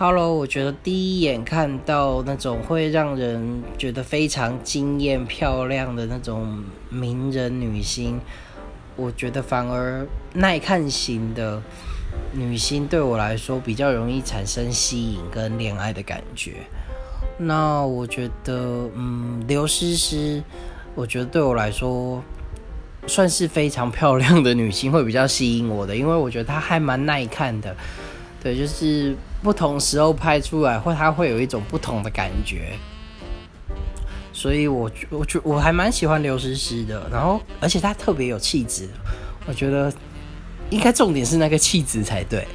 Hello，我觉得第一眼看到那种会让人觉得非常惊艳、漂亮的那种名人女星，我觉得反而耐看型的女星对我来说比较容易产生吸引跟恋爱的感觉。那我觉得，嗯，刘诗诗，我觉得对我来说算是非常漂亮的女星，会比较吸引我的，因为我觉得她还蛮耐看的。对，就是不同时候拍出来，会它会有一种不同的感觉。所以，我我觉我还蛮喜欢刘诗诗的。然后，而且她特别有气质，我觉得应该重点是那个气质才对。